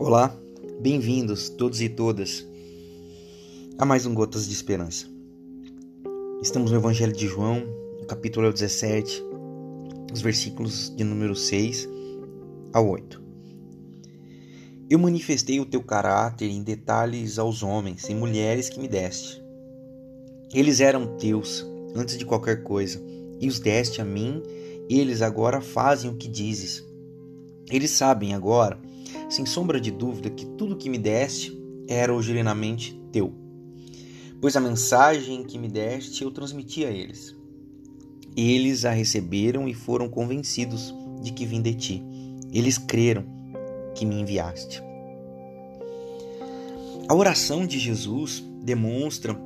Olá, bem-vindos todos e todas a mais um Gotas de Esperança. Estamos no Evangelho de João, capítulo 17, os versículos de número 6 ao 8. Eu manifestei o teu caráter em detalhes aos homens e mulheres que me deste. Eles eram teus antes de qualquer coisa, e os deste a mim, eles agora fazem o que dizes. Eles sabem agora sem sombra de dúvida que tudo que me deste era originalmente teu, pois a mensagem que me deste eu transmiti a eles. Eles a receberam e foram convencidos de que vim de ti. Eles creram que me enviaste. A oração de Jesus demonstra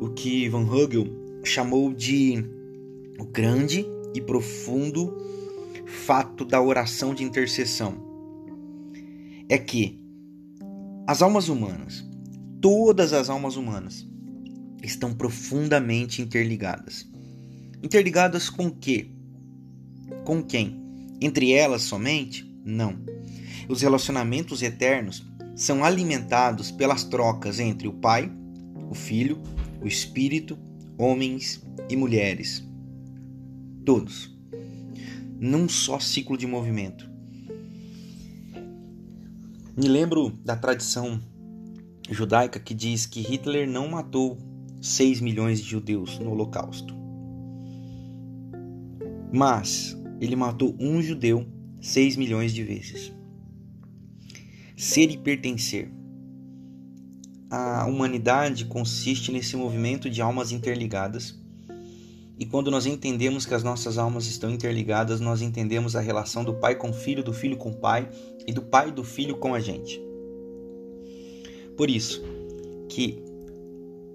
o que Van Hugel chamou de o grande e profundo fato da oração de intercessão é que as almas humanas, todas as almas humanas, estão profundamente interligadas. Interligadas com quê? Com quem? Entre elas somente? Não. Os relacionamentos eternos são alimentados pelas trocas entre o Pai, o Filho, o Espírito, homens e mulheres. Todos. Num só ciclo de movimento. Me lembro da tradição judaica que diz que Hitler não matou 6 milhões de judeus no Holocausto. Mas ele matou um judeu 6 milhões de vezes. Ser e pertencer. A humanidade consiste nesse movimento de almas interligadas e quando nós entendemos que as nossas almas estão interligadas, nós entendemos a relação do pai com o filho, do filho com o pai e do pai do filho com a gente. Por isso que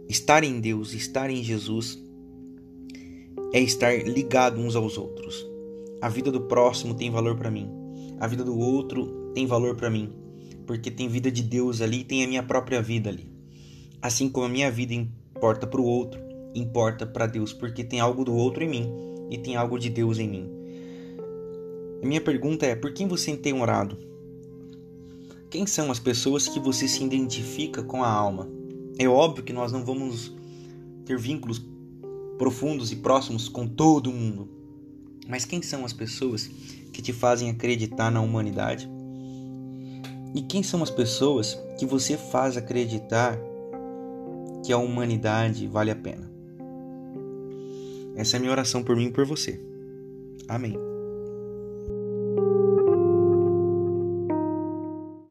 estar em Deus, estar em Jesus é estar ligado uns aos outros. A vida do próximo tem valor para mim. A vida do outro tem valor para mim, porque tem vida de Deus ali e tem a minha própria vida ali. Assim como a minha vida importa para o outro, importa para Deus, porque tem algo do outro em mim e tem algo de Deus em mim. A minha pergunta é: por quem você tem orado? Quem são as pessoas que você se identifica com a alma? É óbvio que nós não vamos ter vínculos profundos e próximos com todo mundo, mas quem são as pessoas que te fazem acreditar na humanidade? E quem são as pessoas que você faz acreditar que a humanidade vale a pena? Essa é a minha oração por mim e por você. Amém.